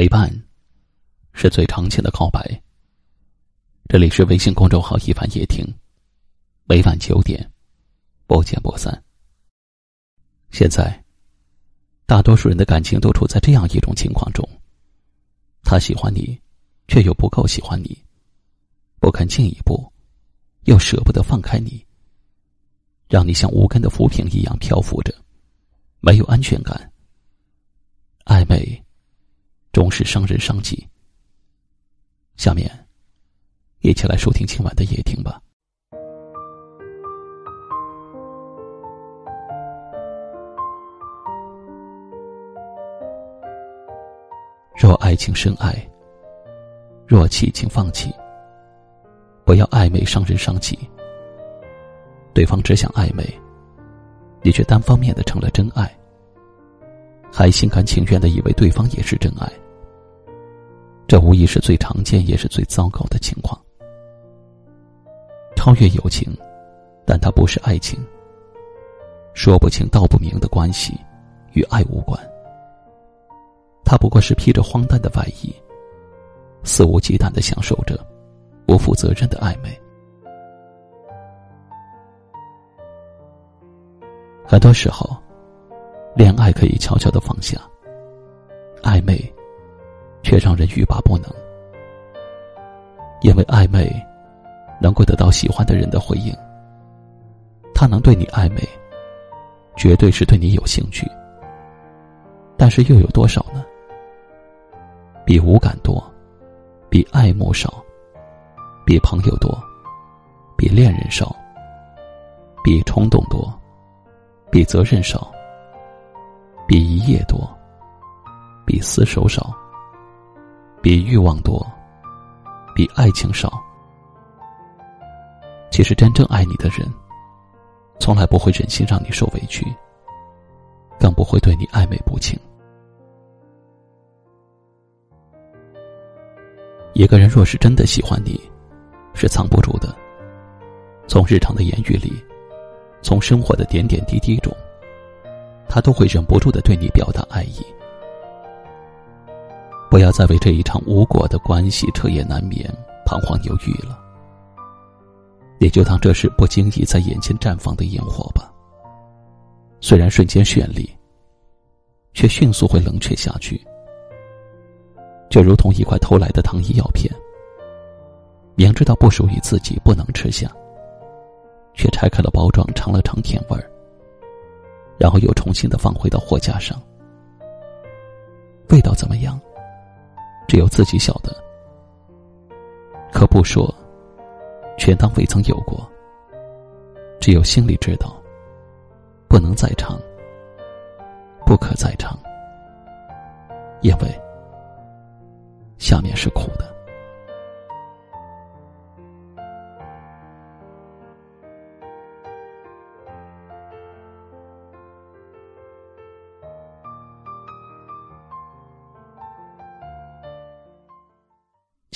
陪伴，是最长情的告白。这里是微信公众号“一凡夜听”，每晚九点，不见不散。现在，大多数人的感情都处在这样一种情况中：他喜欢你，却又不够喜欢你，不肯进一步，又舍不得放开你，让你像无根的浮萍一样漂浮着，没有安全感，暧昧。终是伤人伤己。下面，一起来收听今晚的夜听吧。若爱情深爱，若弃请放弃。不要暧昧伤人伤己。对方只想暧昧，你却单方面的成了真爱。还心甘情愿的以为对方也是真爱，这无疑是最常见也是最糟糕的情况。超越友情，但它不是爱情。说不清道不明的关系，与爱无关。它不过是披着荒诞的外衣，肆无忌惮的享受着不负责任的暧昧。很多时候。恋爱可以悄悄的放下，暧昧却让人欲罢不能。因为暧昧能够得到喜欢的人的回应，他能对你暧昧，绝对是对你有兴趣。但是又有多少呢？比无感多，比爱慕少，比朋友多，比恋人少，比冲动多，比责任少。比一夜多，比厮守少，比欲望多，比爱情少。其实真正爱你的人，从来不会忍心让你受委屈，更不会对你暧昧不清。一个人若是真的喜欢你，是藏不住的。从日常的言语里，从生活的点点滴滴。他都会忍不住的对你表达爱意。不要再为这一场无果的关系彻夜难眠、彷徨犹豫了。也就当这是不经意在眼前绽放的烟火吧。虽然瞬间绚丽，却迅速会冷却下去。就如同一块偷来的糖衣药片，明知道不属于自己，不能吃下，却拆开了包装，尝了尝甜味儿。然后又重新的放回到货架上，味道怎么样？只有自己晓得。可不说，全当未曾有过。只有心里知道，不能再尝，不可再尝，因为下面是苦的。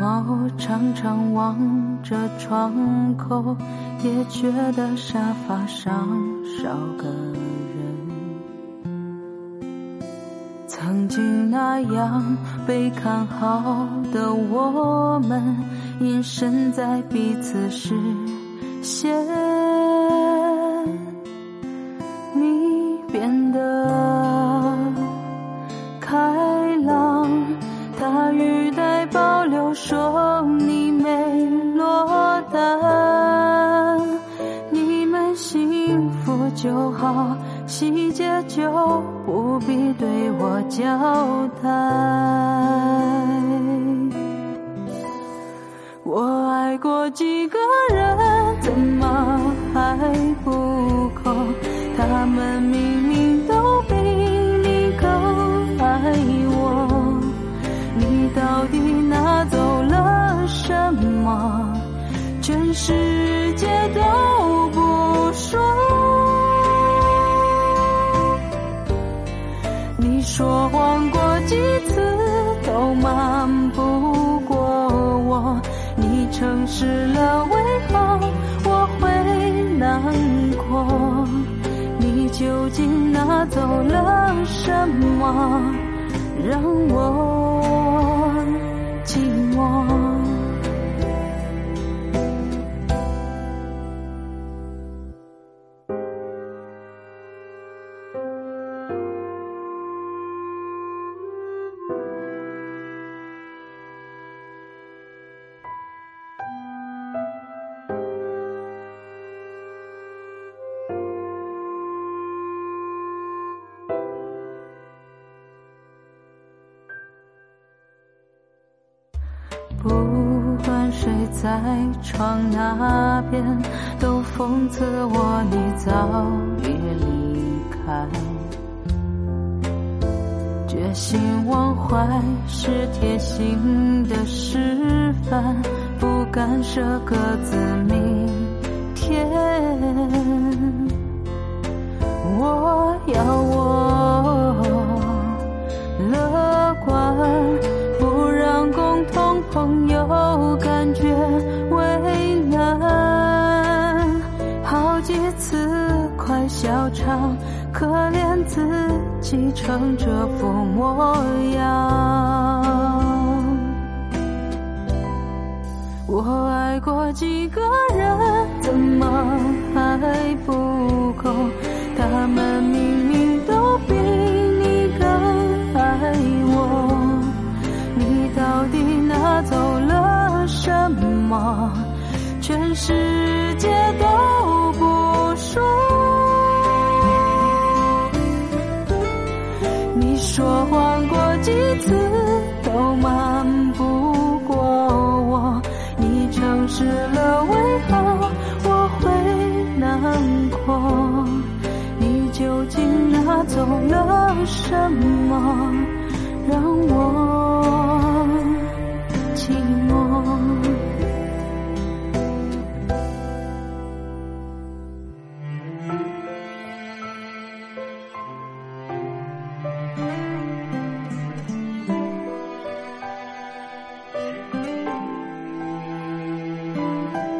猫常常望着窗口，也觉得沙发上少个人。曾经那样被看好的我们，隐身在彼此视线。对我交代。我爱过几个人，怎么还不够？他们明失了，为何我会难过？你究竟拿走了什么，让我不管谁在窗那边，都讽刺我你早已离开。决心忘怀是贴心的示范，不敢舍各自明天。我要我朋友感觉为难，好几次快笑场，可怜自己成这副模样。我爱过几个人，怎么还不够？他们明全世界都不说。你说谎过几次都瞒不过我。你诚实了，为何我会难过？你究竟拿走了什么，让我？うん。